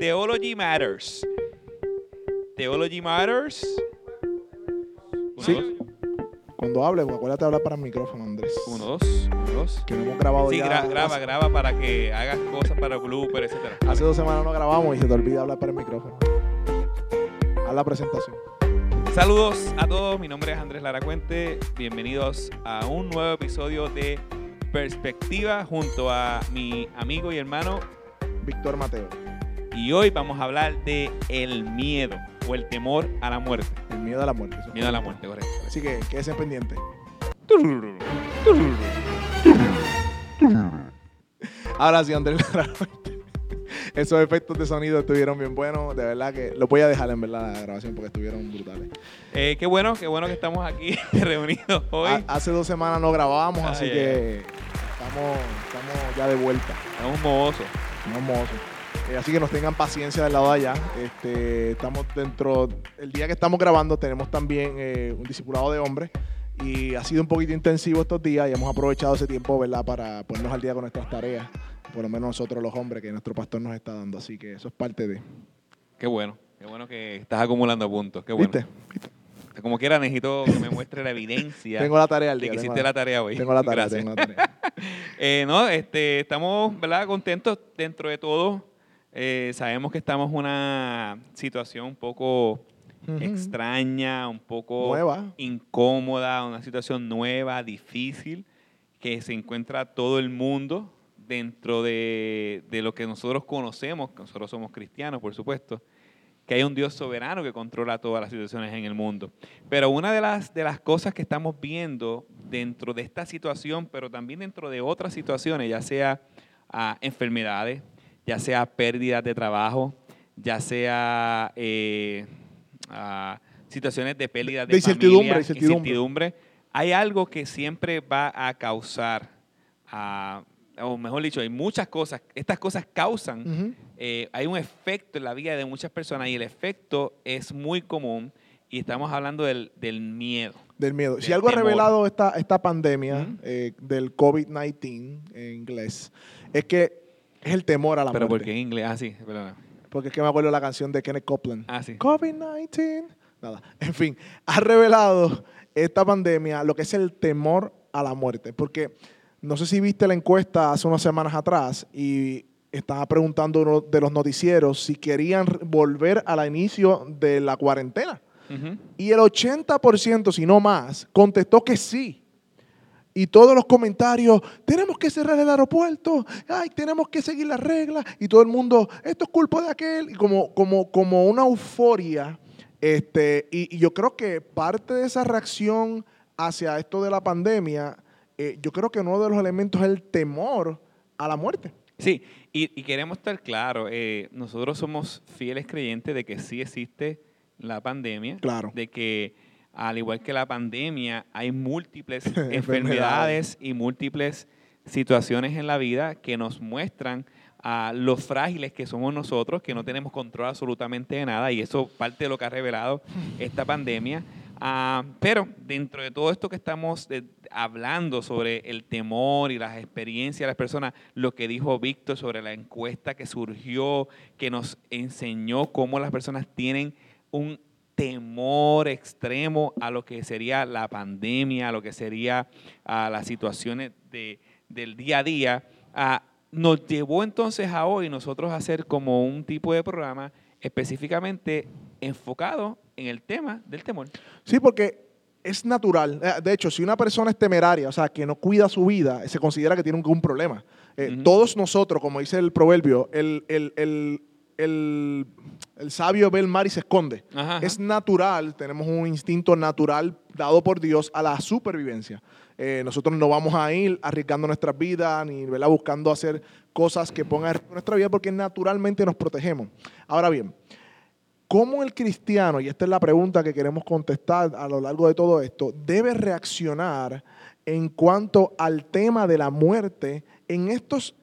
Theology Matters. Theology Matters. Uno, Sí. dos, Cuando hables, acuérdate de hablar para el micrófono, Andrés. uno, dos, uno, dos. Que no hemos grabado Sí, ya. gra- graba, hace, graba para que hagas cosas para blooper, etcétera. hace dos semanas no grabamos y se te olvida hablar para el micrófono. Haz la presentación. Saludos a todos, mi nombre es Andrés Lara Cuente. Bienvenidos a un nuevo episodio de Perspectiva junto a mi amigo y hermano. Víctor Mateo. Y hoy vamos a hablar de el miedo o el temor a la muerte. El miedo a la muerte. Miedo a la muerte, correcto. Así que quédese pendiente. Ahora sí, Andrés. Esos efectos de sonido estuvieron bien buenos. De verdad que los voy a dejar en verdad la grabación porque estuvieron brutales. Eh, qué bueno, qué bueno que estamos aquí reunidos hoy. Ha- hace dos semanas no grabábamos, así que estamos, estamos ya de vuelta. Estamos mohosos. Estamos mozos. Eh, así que nos tengan paciencia del lado de allá. Este, estamos dentro, el día que estamos grabando tenemos también eh, un discipulado de hombres y ha sido un poquito intensivo estos días y hemos aprovechado ese tiempo, ¿verdad? Para ponernos al día con nuestras tareas, por lo menos nosotros los hombres que nuestro pastor nos está dando. Así que eso es parte de... Qué bueno. Qué bueno que estás acumulando puntos. Qué bueno. ¿Viste? Como quiera, necesito que me muestre la evidencia Tengo la tarea al de día. que tengo hiciste la tarea hoy. Tengo la tarea, Gracias. tengo la tarea. Eh, no, este, estamos, ¿verdad? Contentos dentro de todo. Eh, sabemos que estamos en una situación un poco Ujú. extraña, un poco Nueva. incómoda, una situación nueva, difícil, que se encuentra todo el mundo dentro de, de lo que nosotros conocemos, que nosotros somos cristianos, por supuesto, que hay un Dios soberano que controla todas las situaciones en el mundo. Pero una de las, de las cosas que estamos viendo dentro de esta situación, pero también dentro de otras situaciones, ya sea ah, enfermedades, ya sea pérdidas de trabajo, ya sea eh, ah, situaciones de pérdida de, De incertidumbre, familia, incertidumbre. incertidumbre, hay algo que siempre va a causar, ah, o mejor dicho, hay muchas cosas, estas cosas causan eh, hay un efecto en la vida de muchas personas y el efecto es muy común y estamos hablando del, del miedo. Del miedo. Del si algo ha revelado esta, esta pandemia eh, del COVID-19 en inglés es que es el temor a la Pero muerte. porque en inglés, ah, sí, perdona. Porque es que me acuerdo de la canción de Kenneth Copeland. Ah, sí. COVID-19. Nada. En fin, ha revelado esta pandemia lo que es el temor a la muerte. Porque no sé si viste la encuesta hace unas semanas atrás y estaba preguntando uno de los noticieros si querían volver al inicio de la cuarentena. Y el 80%, si no más, contestó que sí. Y todos los comentarios, tenemos que cerrar el aeropuerto, ay, tenemos que seguir las reglas, y todo el mundo, esto es culpa de aquel, y como, como, como una euforia. Este, y, y yo creo que parte de esa reacción hacia esto de la pandemia, eh, yo creo que uno de los elementos es el temor a la muerte. Sí, y, y queremos estar claros, eh, nosotros somos fieles creyentes de que sí existe la pandemia, Claro. de que al igual que la pandemia hay múltiples Enfermedades. y múltiples situaciones en la vida que nos muestran a los frágiles que somos nosotros, que no tenemos control absolutamente de nada, y eso parte de lo que ha revelado esta pandemia. Ah, pero dentro de todo esto que estamos eh, hablando sobre el temor y las experiencias de las personas, lo que dijo Víctor sobre la encuesta que surgió, que nos enseñó cómo las personas tienen un temor extremo a lo que sería la pandemia, a lo que sería a las situaciones de, del día a día, ah, nos llevó entonces a hoy nosotros a hacer como un tipo de programa específicamente enfocado en el tema del temor. Sí, porque es natural. Eh, De hecho, si una persona es temeraria, o sea, que no cuida su vida, se considera que tiene un, un problema. Eh. Todos nosotros, como dice el proverbio, el, el- el- el- el sabio ve el mar y se esconde. Ajá, ajá. Es natural, tenemos un instinto natural dado por Dios a la supervivencia. Eh, nosotros no vamos a ir arriesgando nuestras vidas ni ¿verdad? buscando hacer cosas que pongan en riesgo nuestra vida porque naturalmente nos protegemos. Ahora bien, ¿cómo el cristiano, y esta es la pregunta que queremos contestar a lo largo de todo esto, debe reaccionar en cuanto al tema de la muerte en, estos,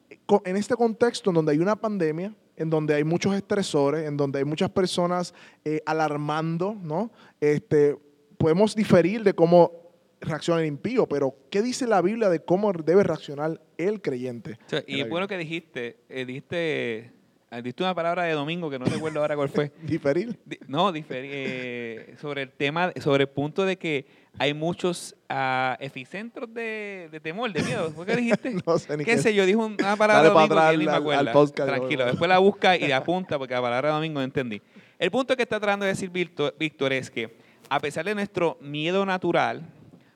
en este contexto en donde hay una pandemia, en donde hay muchos estresores, en donde hay muchas personas eh, alarmando, ¿no? Este, podemos diferir de cómo reacciona el impío, pero ¿qué dice la Biblia de cómo debe reaccionar el creyente? O sea, en y es bueno que dijiste, eh, dijiste ah, diste una palabra de domingo que no recuerdo ahora cuál fue. Diferir. Di- No, diferi- eh, sobre el tema, sobre el punto de que hay muchos ah, epicentros de, de temor, de miedo. ¿Por qué dijiste? No sé ni ¿Qué qué. sé yo? Dijo una palabra para domingo que atrás me al- podcast. Tranquilo, después la busca y la apunta porque la palabra domingo no entendí. El punto que está tratando de decir Víctor, Víctor es que a pesar de nuestro miedo natural,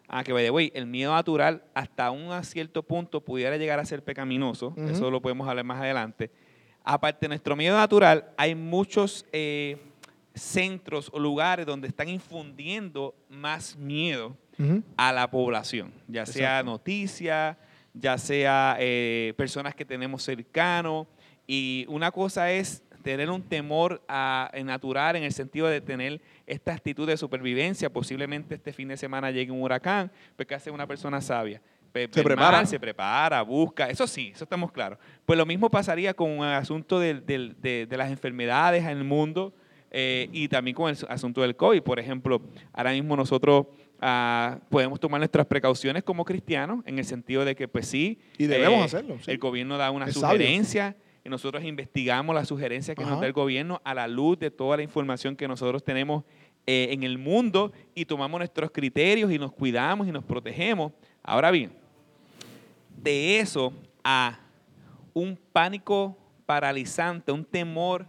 a que by the way, el miedo natural hasta un cierto punto pudiera llegar a ser pecaminoso, eso lo podemos hablar más adelante. Aparte de nuestro miedo natural, hay muchos eh, centros o lugares donde están infundiendo más miedo a la población, ya sea noticias, ya sea eh, personas que tenemos cercanos. Y una cosa es tener un temor a- en natural en el sentido de tener esta actitud de supervivencia. Posiblemente este fin de semana llegue un huracán, pues ¿qué hace una persona sabia? Pe- Se prepara. mal, se prepara, busca, eso sí, eso estamos claros. Pues lo mismo pasaría con el asunto de las enfermedades en el mundo eh, y también con el asunto del COVID. Por ejemplo, ahora mismo nosotros ah, podemos tomar nuestras precauciones como cristianos en el sentido de que, pues sí, Y debemos eh, hacerlo, sí. El gobierno da una Es sabio. sugerencia y nosotros investigamos las sugerencias que nos da el gobierno a la luz de toda la información que nosotros tenemos eh, en el mundo y tomamos nuestros criterios y nos cuidamos y nos protegemos. Ahora bien, de eso a un pánico paralizante, un temor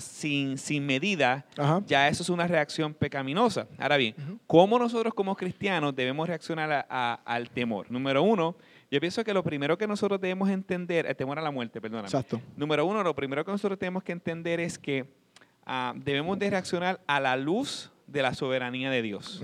sin, sin medida, Ajá. ya eso es una reacción pecaminosa. Ahora bien, Ujú. ¿cómo nosotros como cristianos debemos reaccionar a- a- al temor? Número uno, yo pienso que lo primero que nosotros debemos entender, el temor a la muerte, perdóname. Exacto. Número uno, lo primero que nosotros tenemos que entender es que ah, debemos de reaccionar a la luz de la soberanía de Dios.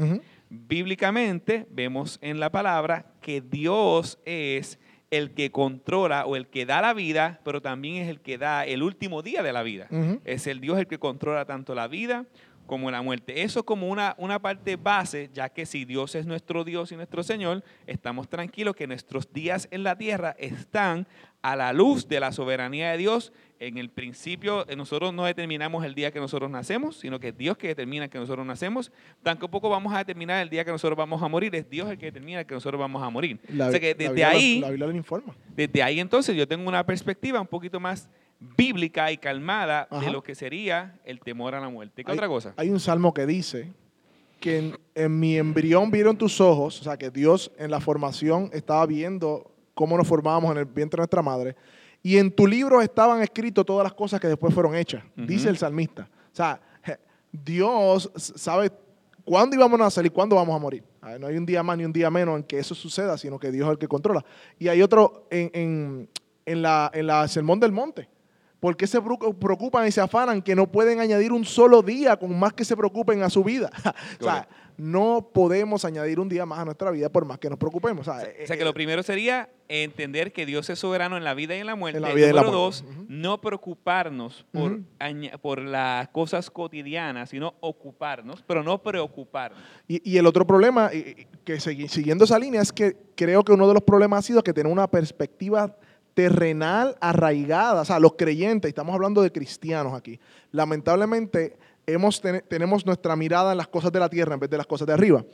Bíblicamente vemos en la palabra que Dios es el que controla o el que da la vida, pero también es el que da el último día de la vida. Es el Dios el que controla tanto la vida como la muerte. Eso es como una, una parte base, ya que si Dios es nuestro Dios y nuestro Señor, estamos tranquilos que nuestros días en la tierra están a la luz de la soberanía de Dios. En el principio, eh, nosotros no determinamos el día que nosotros nacemos, sino que es Dios que determina que nosotros nacemos. Tampoco vamos a determinar el día que nosotros vamos a morir, es Dios el que determina que nosotros vamos a morir. La, o sea que la desde Biblia lo- ahí... La Biblia lo informa. Desde ahí entonces yo tengo una perspectiva un poquito más bíblica y calmada Ajá. de lo que sería el temor a la muerte. ¿Qué Hay- otra cosa? Hay un salmo que dice que en, en mi embrión vieron tus ojos, o sea, que Dios en la formación estaba viendo cómo nos formábamos en el vientre de nuestra madre, y en tu libro estaban escritas todas las cosas que después fueron hechas, dice el salmista. O sea, Dios sabe cuándo íbamos a nacer y cuándo vamos a morir. No hay un día más ni un día menos en que eso suceda, sino que Dios es el que controla. Y hay otro en, en- en la, en la Sermón del Monte. ¿Por qué se preocu- preocupan y se afanan que no pueden añadir un solo día con más que se preocupen a su vida? o sea, no podemos añadir un día más a nuestra vida por más que nos preocupemos. O sea, O sea que eh, lo primero sería entender que Dios es soberano en la vida y en la muerte. En la vida y en la Número muerte. dos, no preocuparnos por, las cosas cotidianas, sino ocuparnos, pero no preocuparnos. Y, y el otro problema, que siguiendo esa línea, es que creo que uno de los problemas ha sido que tener una perspectiva terrenal arraigada. O sea, los creyentes, estamos hablando de cristianos aquí, lamentablemente hemos ten- tenemos nuestra mirada en las cosas de la tierra en vez de las cosas de arriba.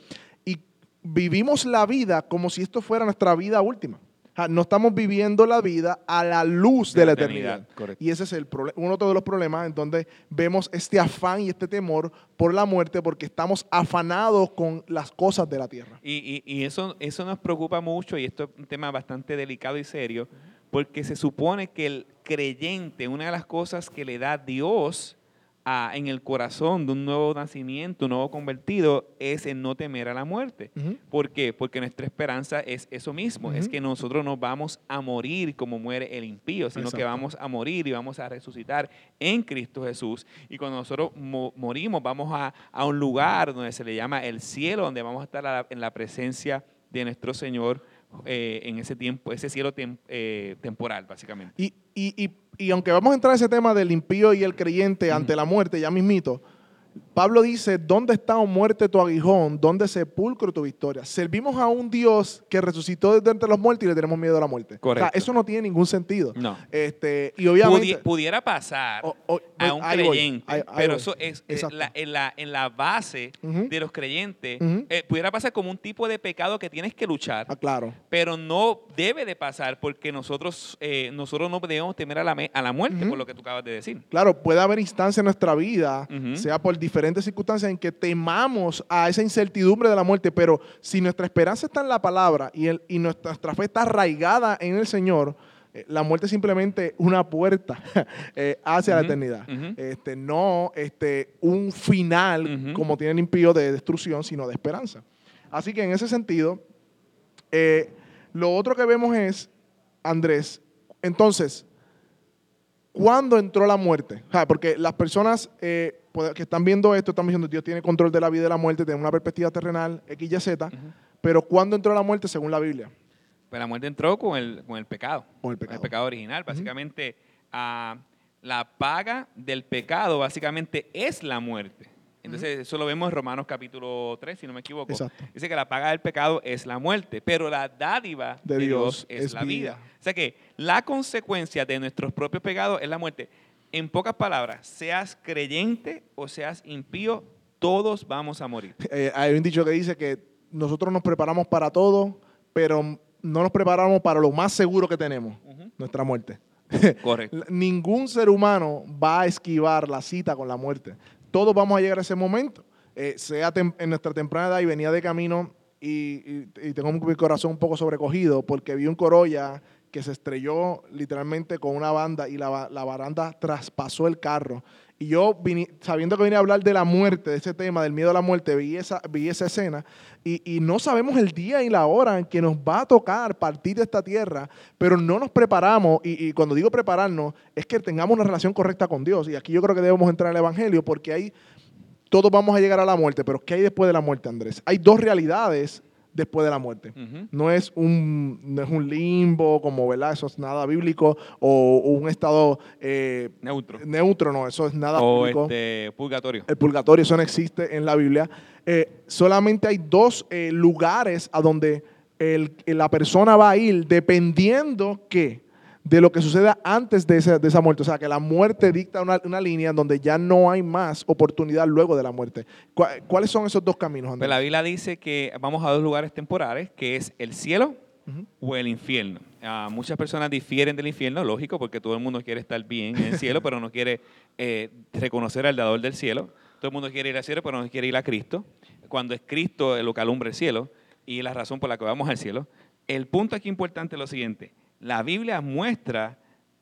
Y vivimos la vida como si esto fuera nuestra vida última. O sea, no estamos viviendo la vida a la luz de, la eternidad. Correcto. Y ese es el uno de los problemas en donde vemos este afán y este temor por la muerte porque estamos afanados con las cosas de la tierra. Y, y- y eso, eso nos preocupa mucho y esto es un tema bastante delicado y serio, porque se supone que el creyente, una de las cosas que le da Dios a- en el corazón de un nuevo nacimiento, un nuevo convertido, es el no temer a la muerte. ¿Por qué? Porque nuestra esperanza es eso mismo, es que nosotros no vamos a morir como muere el impío, sino que vamos a morir y vamos a resucitar en Cristo Jesús. Y cuando nosotros mo- morimos, vamos a, a un lugar donde se le llama el cielo, donde vamos a estar a la- en la presencia de nuestro Señor eh, en ese tiempo, ese cielo tem- eh, temporal, básicamente. Y, y- y- y aunque vamos a entrar a ese tema del impío y el creyente ante la muerte, ya mismito, Pablo dice, ¿dónde está o muerte tu aguijón? ¿Dónde sepulcro tu victoria? Servimos a un Dios que resucitó desde entre los muertos y le tenemos miedo a la muerte. Correcto. O sea, eso no tiene ningún sentido. No. Este, y obviamente... Pudi- pudiera pasar a un ahí voy, creyente, ahí- ahí pero voy. eso es eh, la- en, la, en la base de los creyentes, eh, pudiera pasar como un tipo de pecado que tienes que luchar, Ah, claro. pero no debe de pasar porque nosotros, eh, nosotros no debemos temer a la, a la muerte, por lo que tú acabas de decir. Claro, puede haber instancias en nuestra vida, sea por diferentes circunstancias, en que temamos a esa incertidumbre de la muerte, pero si nuestra esperanza está en la palabra y, el- y nuestra, nuestra fe está arraigada en el Señor, eh, la muerte es simplemente una puerta eh, hacia la eternidad. Este, no este, un final, como tiene el impío, de destrucción, sino de esperanza. Así que en ese sentido, eh, lo otro que vemos es, Andrés, entonces, ¿cuándo entró la muerte? Porque las personas eh, que están viendo esto están diciendo Dios tiene control de la vida y de la muerte, tiene una perspectiva terrenal, X, Y, Z, pero ¿cuándo entró la muerte según la Biblia? Pues la muerte entró con el, con el pecado. Con el pecado. original. Básicamente, ah, la paga del pecado básicamente es la muerte. Entonces, eso lo vemos en Romanos capítulo 3, si no me equivoco. Exacto. Dice que la paga del pecado es la muerte, pero la dádiva De de, Dios Dios, es, es la vida. vida. O sea que la consecuencia de nuestros propios pecados es la muerte. En pocas palabras, seas creyente o seas impío, todos vamos a morir. Eh, hay un dicho que dice que nosotros nos preparamos para todo, pero no nos preparamos para lo más seguro que tenemos, nuestra muerte. Correcto. Ningún ser humano va a esquivar la cita con la muerte. Todos vamos a llegar a ese momento. Eh, sea en nuestra temprana edad y venía de camino y, y- y tengo mi corazón un poco sobrecogido porque vi un Corolla que se estrelló literalmente con una banda y la, la baranda traspasó el carro. Y yo, vini- sabiendo que venía a hablar de la muerte, de ese tema, del miedo a la muerte, vi esa, vi esa escena y, y no sabemos el día y la hora en que nos va a tocar partir de esta tierra, pero no nos preparamos. Y, y cuando digo prepararnos, es que tengamos una relación correcta con Dios. Y aquí yo creo que debemos entrar al Evangelio porque ahí todos vamos a llegar a la muerte, pero ¿qué hay después de la muerte, Andrés? Hay dos realidades después de la muerte. No es un, no es un limbo, como, ¿verdad? Eso es nada bíblico, o, o un estado eh, Neutro. neutro, no, eso es nada O bíblico. este purgatorio. El purgatorio, eso no existe en la Biblia. Eh, solamente hay dos eh, lugares a donde el- la persona va a ir dependiendo que de lo que suceda antes de esa, de esa muerte. O sea, que la muerte dicta una, una línea donde ya no hay más oportunidad luego de la muerte. ¿Cuá- ¿Cuáles son esos dos caminos, Pues Andrés? la Biblia dice que vamos a dos lugares temporales, que es el cielo Ujú. o el infierno. Ah, muchas personas difieren del infierno, lógico, porque todo el mundo quiere estar bien en el cielo, pero no quiere eh, reconocer al dador del cielo. Todo el mundo quiere ir al cielo, pero no quiere ir a Cristo. Cuando es Cristo lo que alumbra el cielo y la razón por la que vamos al cielo. El punto aquí importante es lo siguiente. La Biblia muestra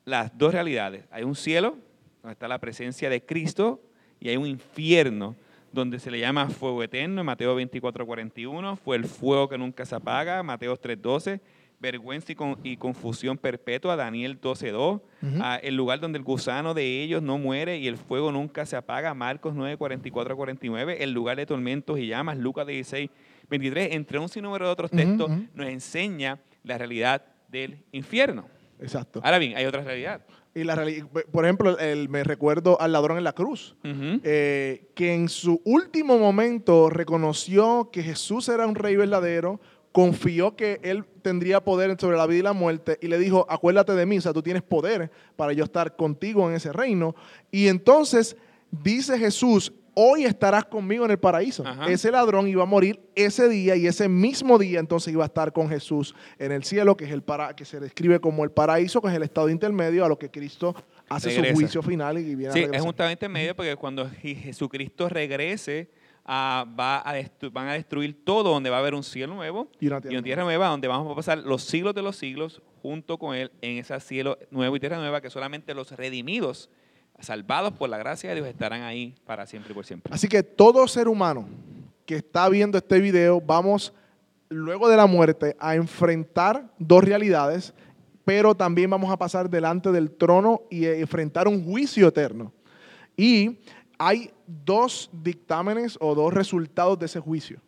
las dos realidades. Hay un cielo, donde está la presencia de Cristo, y hay un infierno, donde se le llama fuego eterno, Mateo 24, 41, fue el fuego que nunca se apaga, Mateo 3, 12, vergüenza y, con- y confusión perpetua, Daniel 12, 2, Ujú. ah, el lugar donde el gusano de ellos no muere y el fuego nunca se apaga, Marcos 9, 44 a 49, el lugar de tormentos y llamas, Lucas 16, 23, entre un sinnúmero de otros textos, nos enseña la realidad del infierno. Exacto. Ahora bien, hay otra realidad. Y la reali- por ejemplo, el- me recuerdo al ladrón en la cruz. Eh, que en su último momento reconoció que Jesús era un rey verdadero, confió que él tendría poder sobre la vida y la muerte y le dijo, acuérdate de mí, o sea, tú tienes poder para yo estar contigo en ese reino. Y entonces dice Jesús, hoy estarás conmigo en el paraíso. Ajá. Ese ladrón iba a morir ese día y ese mismo día entonces iba a estar con Jesús en el cielo, que es el para, que se describe como el paraíso, que es el estado intermedio a lo que Cristo hace Regresa. su juicio final y viene a Sí, es regresar. justamente en medio porque cuando Je- Jesucristo regrese, ah, va a van a destruir todo donde va a haber un cielo nuevo Y una y tierra una tierra nueva donde vamos a pasar los siglos de los siglos junto con Él en ese cielo nuevo y tierra nueva que solamente los redimidos, salvados por la gracia de Dios, estarán ahí para siempre y por siempre. Así que todo ser humano que está viendo este video, vamos luego de la muerte a enfrentar dos realidades, pero también vamos a pasar delante del trono y enfrentar un juicio eterno. Y hay dos dictámenes o dos resultados de ese juicio.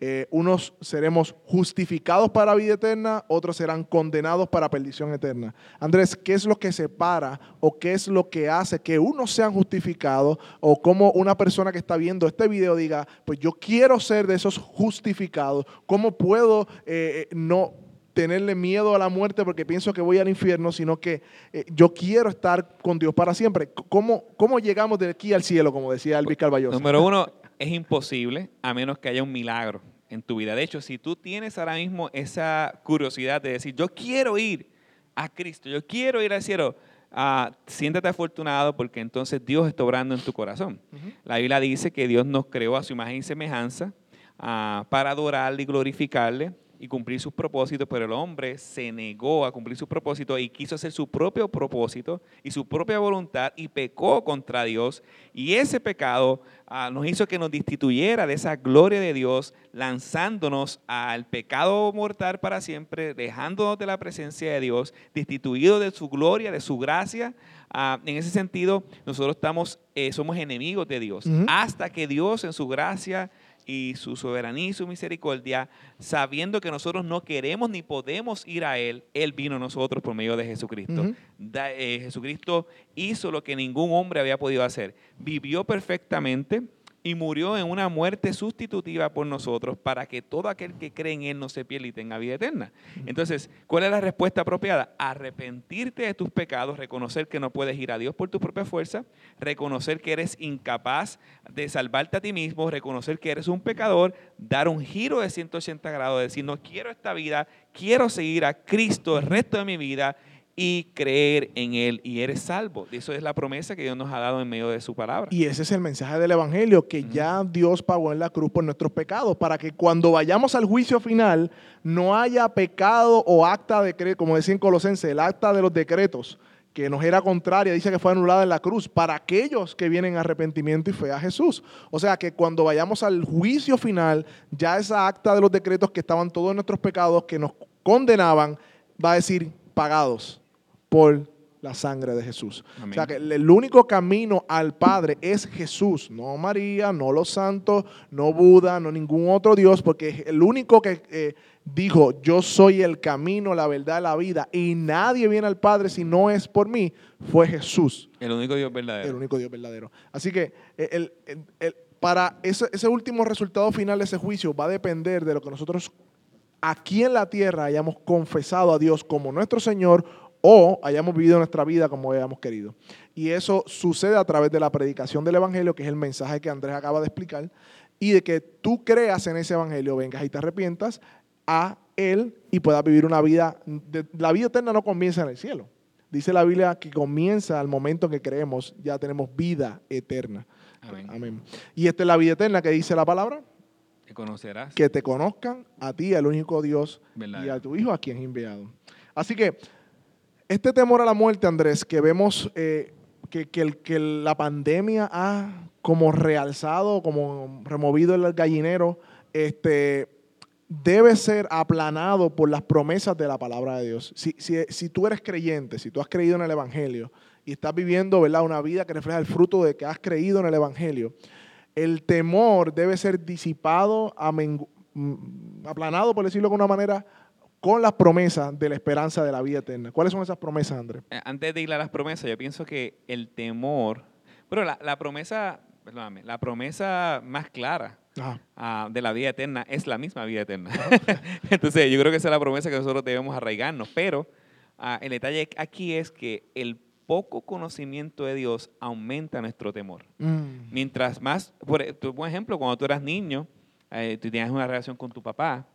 Eh, unos seremos justificados para vida eterna, otros serán condenados para perdición eterna. Andrés, ¿qué es lo que separa o qué es lo que hace que unos sean justificados o como una persona que está viendo este video diga, pues yo quiero ser de esos justificados? ¿Cómo puedo eh, eh, no tenerle miedo a la muerte porque pienso que voy al infierno, sino que eh, yo quiero estar con Dios para siempre. ¿Cómo, ¿Cómo llegamos de aquí al cielo, como decía Elvis Carballosa? Número uno, es imposible a menos que haya un milagro en tu vida. De hecho, si tú tienes ahora mismo esa curiosidad de decir, yo quiero ir a Cristo, yo quiero ir al cielo, uh, siéntate afortunado porque entonces Dios está obrando en tu corazón. La Biblia dice que Dios nos creó a su imagen y semejanza uh, para adorarle y glorificarle y cumplir sus propósitos, pero el hombre se negó a cumplir sus propósitos y quiso hacer su propio propósito y su propia voluntad y pecó contra Dios. Y ese pecado ah, nos hizo que nos destituyera de esa gloria de Dios, lanzándonos al pecado mortal para siempre, dejándonos de la presencia de Dios, destituido de su gloria, de su gracia. Ah, en ese sentido, nosotros estamos, eh, somos enemigos de Dios, hasta que Dios en su gracia y su soberanía y su misericordia, sabiendo que nosotros no queremos ni podemos ir a Él, Él vino a nosotros por medio de Jesucristo. Eh, Jesucristo hizo lo que ningún hombre había podido hacer. Vivió perfectamente y murió en una muerte sustitutiva por nosotros para que todo aquel que cree en Él no se pierda y tenga vida eterna. Entonces, ¿cuál es la respuesta apropiada? Arrepentirte de tus pecados, reconocer que no puedes ir a Dios por tu propia fuerza, reconocer que eres incapaz de salvarte a ti mismo, reconocer que eres un pecador, dar un giro de 180 grados, decir, no quiero esta vida, quiero seguir a Cristo el resto de mi vida y creer en Él y eres salvo. Eso es la promesa que Dios nos ha dado en medio de su palabra. Y ese es el mensaje del Evangelio, que ya Dios pagó en la cruz por nuestros pecados, para que cuando vayamos al juicio final no haya pecado o acta de, como decía en Colosense, el acta de los decretos que nos era contraria, dice que fue anulada en la cruz, para aquellos que vienen a arrepentimiento y fe a Jesús. O sea que cuando vayamos al juicio final, ya esa acta de los decretos que estaban todos nuestros pecados, que nos condenaban, va a decir pagados por la sangre de Jesús. O sea que el único camino al Padre es Jesús, no María, no los santos, no Buda, no ningún otro Dios, porque el único que eh, dijo, yo soy el camino, la verdad, la vida, y nadie viene al Padre si no es por mí, fue Jesús. El único Dios verdadero. El único Dios verdadero. Así que eh, para ese, ese último resultado final de ese juicio va a depender de lo que nosotros aquí en la tierra hayamos confesado a Dios como nuestro Señor o hayamos vivido nuestra vida como hayamos querido. Y eso sucede a través de la predicación del Evangelio, que es el mensaje que Andrés acaba de explicar, y de que tú creas en ese Evangelio, vengas y te arrepientas a Él y puedas vivir una vida. la vida eterna no comienza en el cielo. Dice la Biblia que comienza al momento en que creemos, ya tenemos vida eterna. Amén. Y esta es la vida eterna que dice la palabra. Que conocerás. Que te conozcan a ti, al único Dios, y a tu Hijo a quien has enviado. Así que este temor a la muerte, Andrés, que vemos eh, que, que, la pandemia ha como realzado, como removido el gallinero, este, debe ser aplanado por las promesas de la palabra de Dios. Si, si, tú eres creyente, si tú has creído en el Evangelio y estás viviendo ¿verdad? una vida que refleja el fruto de que has creído en el Evangelio, el temor debe ser disipado, mm, aplanado, por decirlo de alguna manera, con las promesas de la esperanza de la vida eterna. ¿Cuáles son esas promesas, Andrés? Eh, antes de ir a las promesas, yo pienso que el temor, pero la, promesa, perdóname, la promesa más clara ah, de la vida eterna es la misma vida eterna. Entonces, yo creo que esa es la promesa que nosotros debemos arraigarnos, pero ah, el detalle aquí es que el poco conocimiento de Dios aumenta nuestro temor. Mm. Mientras más, por, por ejemplo, cuando tú eras niño, eh, tú tienes una relación con tu papá.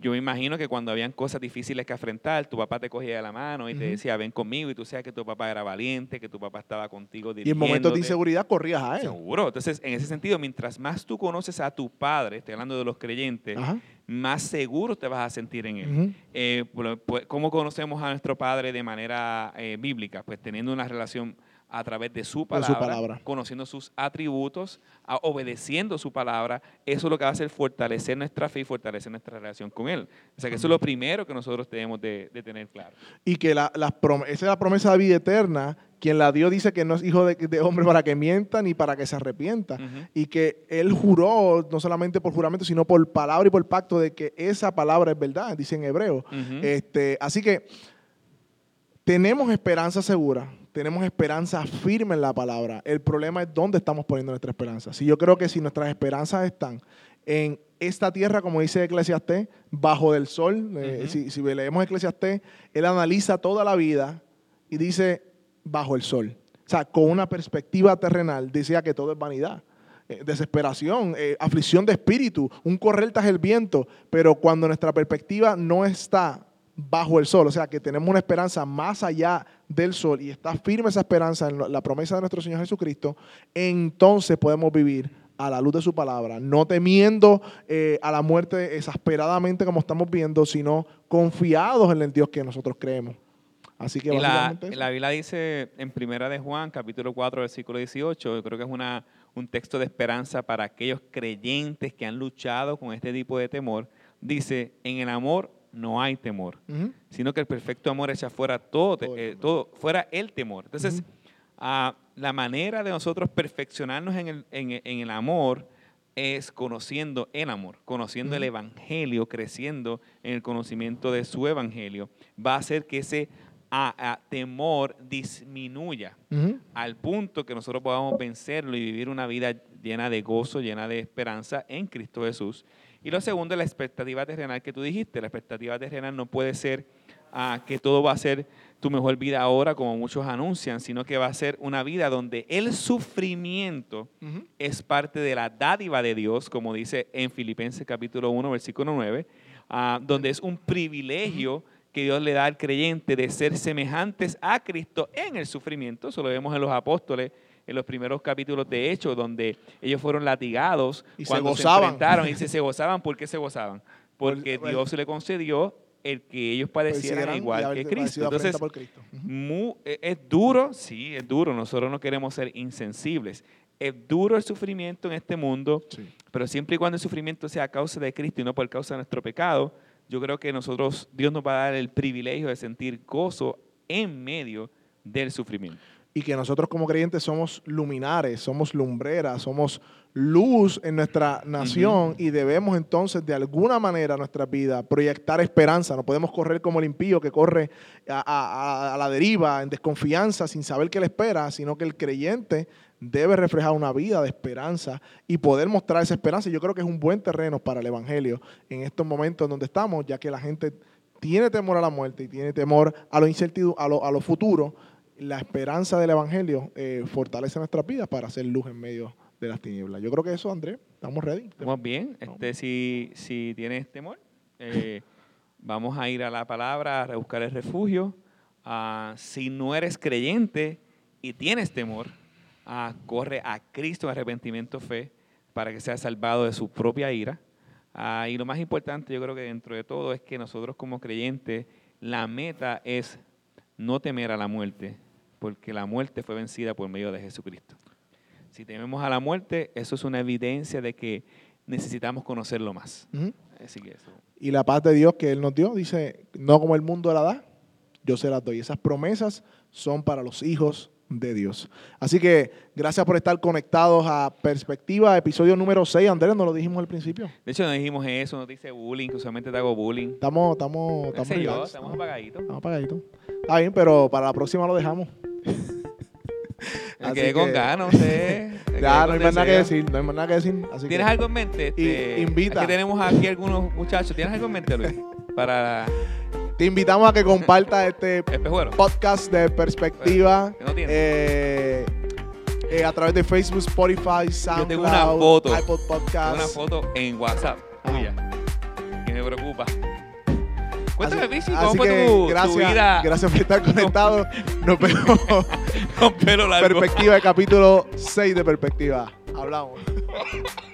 Yo me imagino que cuando habían cosas difíciles que afrontar, tu papá te cogía de la mano y te decía, ven conmigo, y tú sabes que tu papá era valiente, que tu papá estaba contigo Y en momentos de inseguridad corrías a él. Seguro. Entonces, en ese sentido, mientras más tú conoces a tu padre, estoy hablando de los creyentes, más seguro te vas a sentir en él. Eh, pues, ¿Cómo conocemos a nuestro padre de manera eh, bíblica? Pues teniendo una relación a través de su palabra, conociendo sus atributos, a- obedeciendo su palabra, eso es lo que va a hacer fortalecer nuestra fe y fortalecer nuestra relación con Él. O sea que eso es lo primero que nosotros tenemos de, de tener claro. Y que la, prom- esa es la promesa de vida eterna. Quien la dio dice que no es hijo de, de hombre para que mienta ni para que se arrepienta. Y que él juró, no solamente por juramento, sino por palabra y por pacto, de que esa palabra es verdad, dice en hebreo. Este, así que tenemos esperanza segura, tenemos esperanza firme en la palabra. El problema es dónde estamos poniendo nuestra esperanza. Si yo creo que si nuestras esperanzas están en esta tierra, como dice Eclesiastés, bajo del sol, eh, si leemos Eclesiastés, él analiza toda la vida y dice bajo el sol. O sea, con una perspectiva terrenal, decía que todo es vanidad. eh, desesperación, eh, aflicción de espíritu, un correr tras el viento, pero cuando nuestra perspectiva no está bajo el sol, o sea que tenemos una esperanza más allá del sol y está firme esa esperanza en la promesa de nuestro Señor Jesucristo, entonces podemos vivir a la luz de su palabra, no temiendo eh, a la muerte exasperadamente como estamos viendo, sino confiados en el Dios que nosotros creemos. Así que la, la Biblia dice en Primera de Juan, capítulo 4, versículo 18, yo creo que es una, un texto de esperanza para aquellos creyentes que han luchado con este tipo de temor. Dice, en el amor no hay temor, sino que el perfecto amor echa fuera todo, eh, todo fuera el temor. Entonces, ah, la manera de nosotros perfeccionarnos en el, en el- en el amor es conociendo el amor, conociendo el evangelio, creciendo en el conocimiento de su evangelio, va a hacer que ese ah, temor disminuya al punto que nosotros podamos vencerlo y vivir una vida llena de gozo, llena de esperanza en Cristo Jesús. Y lo segundo es la expectativa terrenal que tú dijiste. La expectativa terrenal no puede ser ah, que todo va a ser tu mejor vida ahora, como muchos anuncian, sino que va a ser una vida donde el sufrimiento es parte de la dádiva de Dios, como dice en Filipenses capítulo 1, versículo 9, ah, donde es un privilegio que Dios le da al creyente de ser semejantes a Cristo en el sufrimiento. Eso lo vemos en los apóstoles, en los primeros capítulos de Hechos, donde ellos fueron latigados Y se cuando gozaban. enfrentaron. Y se, se gozaban, ¿por qué se gozaban? Porque Por- Dios le concedió el que ellos padecieran igual que Cristo. Entonces, Cristo. E- es duro, sí, es duro. Nosotros no queremos ser insensibles. Es duro el sufrimiento en este mundo, Sí. pero siempre y cuando el sufrimiento sea a causa de Cristo y no por causa de nuestro pecado, yo creo que nosotros, Dios nos va a dar el privilegio de sentir gozo en medio del sufrimiento. Y que nosotros como creyentes somos luminares, somos lumbreras, somos luz en nuestra nación y debemos entonces de alguna manera en nuestra vida proyectar esperanza. No podemos correr como el impío que corre a, a- a- a la deriva, en desconfianza, sin saber qué le espera, sino que el creyente debe reflejar una vida de esperanza y poder mostrar esa esperanza. Yo creo que es un buen terreno para el Evangelio en estos momentos en donde estamos, ya que la gente tiene temor a la muerte y tiene temor a lo incertidu- a lo, a lo futuro, la esperanza del Evangelio eh, fortalece nuestras vidas para hacer luz en medio de las tinieblas. Yo creo que eso, Andrés, estamos ready. Estamos bien. Este, si, si tienes temor, eh, vamos a ir a la palabra, a buscar el refugio. Ah, si no eres creyente y tienes temor, ah, corre a Cristo en arrepentimiento, fe, para que seas salvado de su propia ira. Ah, y lo más importante, yo creo que dentro de todo, es que nosotros como creyentes, la meta es no temer a la muerte, porque la muerte fue vencida por medio de Jesucristo. Si tememos a la muerte, eso es una evidencia de que necesitamos conocerlo más. Ujú. Así que eso. Y la paz de Dios que Él nos dio, dice, no como el mundo la da, yo se las doy. Esas promesas son para los hijos de Dios. Así que gracias por estar conectados a Perspectiva, episodio número 6. Andrés, nos lo dijimos al principio. De hecho, no dijimos eso, no te dice bullying, que usualmente te hago bullying. Estamos, estamos, ¿Qué estamos, yo? Estamos ¿no? apagaditos. Estamos apagaditos. Está bien, pero para la próxima lo dejamos. Me quedé con ganas, no sé. Ya, no hay más nada que decir, no hay más nada que decir. Así ¿Tienes que, algo en mente? Este, invita. Que tenemos aquí algunos muchachos. ¿Tienes algo en mente, Luis? Para Te invitamos a que compartas este espejuelos. podcast de Perspectiva. Eh, eh, a través de Facebook, Spotify, SoundCloud, tengo una foto. Tengo Podcast. una foto en WhatsApp Ah. tuya que me preocupa. Cuéntame, Así- Pichi, así ¿cómo fue que tu, tu gracias, vida gracias por estar conectados. Nos vemos con pelo largo? Perspectiva, capítulo 6 de Perspectiva. Hablamos.